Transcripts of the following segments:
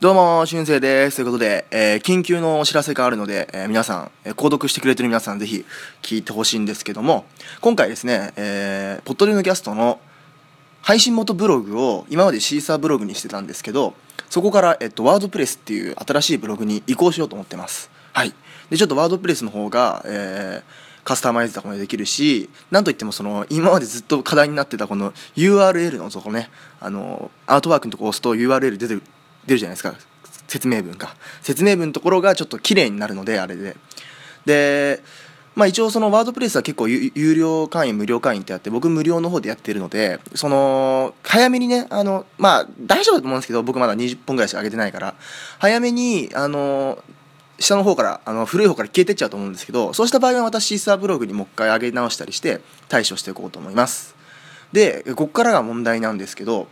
どうも、しゅんせいです。ということで、えー、緊急のお知らせがあるので、えー、皆さん、えー、購読してくれてる皆さん、ぜひ聞いてほしいんですけども、今回ですね、えー、ポットリのキャストの配信元ブログを今までシーサーブログにしてたんですけど、そこから、えっと、ワードプレスっていう新しいブログに移行しようと思ってます。はい。で、ちょっとワードプレスの方が、えー、カスタマイズとかもできるし、なんといってもその、今までずっと課題になってたこの URL のとこね、あの、アートワークのとこ押すと URL 出て出るじゃないですか。説明文か。説明文のところがちょっと綺麗になるのであれで。でまあ一応そのワードプレスは結構有料会員無料会員ってあって僕無料の方でやってるのでその早めにねあのまあ大丈夫だと思うんですけど僕まだ20本ぐらいしか上げてないから早めにあの下の方からあの古い方から消えてっちゃうと思うんですけどそうした場合は私シーサーブログにもう一回上げ直したりして対処していこうと思います。でここからが問題なんですけど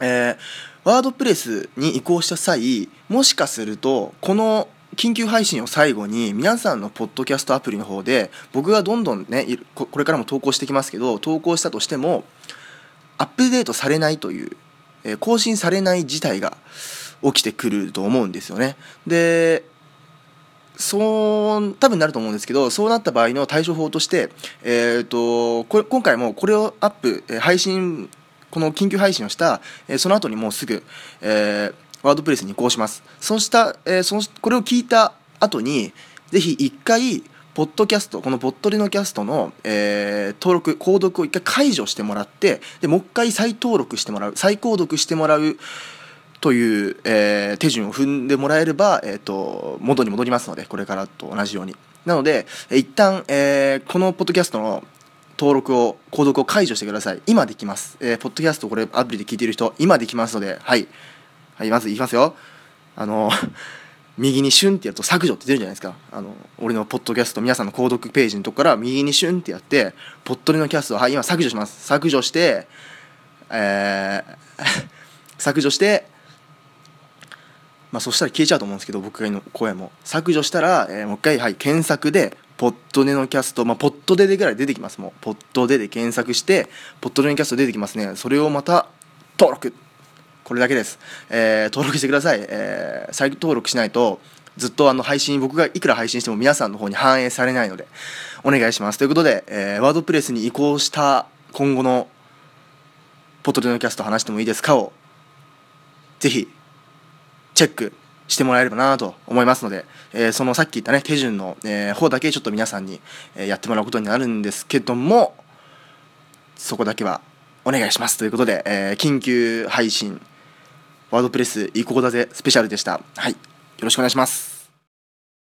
えー、ワードプレスに移行した際もしかするとこの緊急配信を最後に皆さんのポッドキャストアプリの方で僕がどんどんねこれからも投稿してきますけど投稿したとしてもアップデートされないという、えー、更新されない事態が起きてくると思うんですよね。でそう多分なると思うんですけどそうなった場合の対処法として、えーと、これ今回もこれをアップ配信この緊急配信をした、えその後にもうすぐ、え、ワードプレスに移行します。そうした、え、そのこれを聞いた後に、ぜひ一回、ポッドキャスト、このポッドリのキャストの、えー、登録、購読を一回解除してもらって、でもう一回再登録してもらう、再購読してもらうという、えー、手順を踏んでもらえれば、えーと、元に戻りますので、これからと同じように。なので、一旦、えー、このポッドキャストの登録を購読を解除してください。今できます、えー、ポッドキャストこれアプリで聞いてる人今できますのではい。はいまずいきますよ。あの 右にシュンってやると削除って出るじゃないですか。あの俺のポッドキャスト皆さんの購読ページのとこから右にシュンってやってポッドリのキャストはい今削除します。削除してえー 削除してまあそしたら消えちゃうと思うんですけど僕がの声も。削除したら、えー、もう一回はい検索でポッドネのキャスト、まあ、ポッドデでぐらい出てきますもう。ポッドデで検索してポッドネのキャスト出てきますね。それをまた登録。これだけです、えー、登録してください、えー、再登録しないとずっとあの配信僕がいくら配信しても皆さんの方に反映されないのでお願いします。ということで、えー、ワードプレスに移行した今後のポッドネのキャスト話してもいいですかをぜひチェック。してもらえればなと思いますので、えー、そのさっき言ったね手順の、えー、方だけちょっと皆さんに、え、やってもらうことになるんですけどもそこだけはお願いします。ということで、え、緊急配信ワードプレス移行だぜスペシャルでした。はい。よろしくお願いします。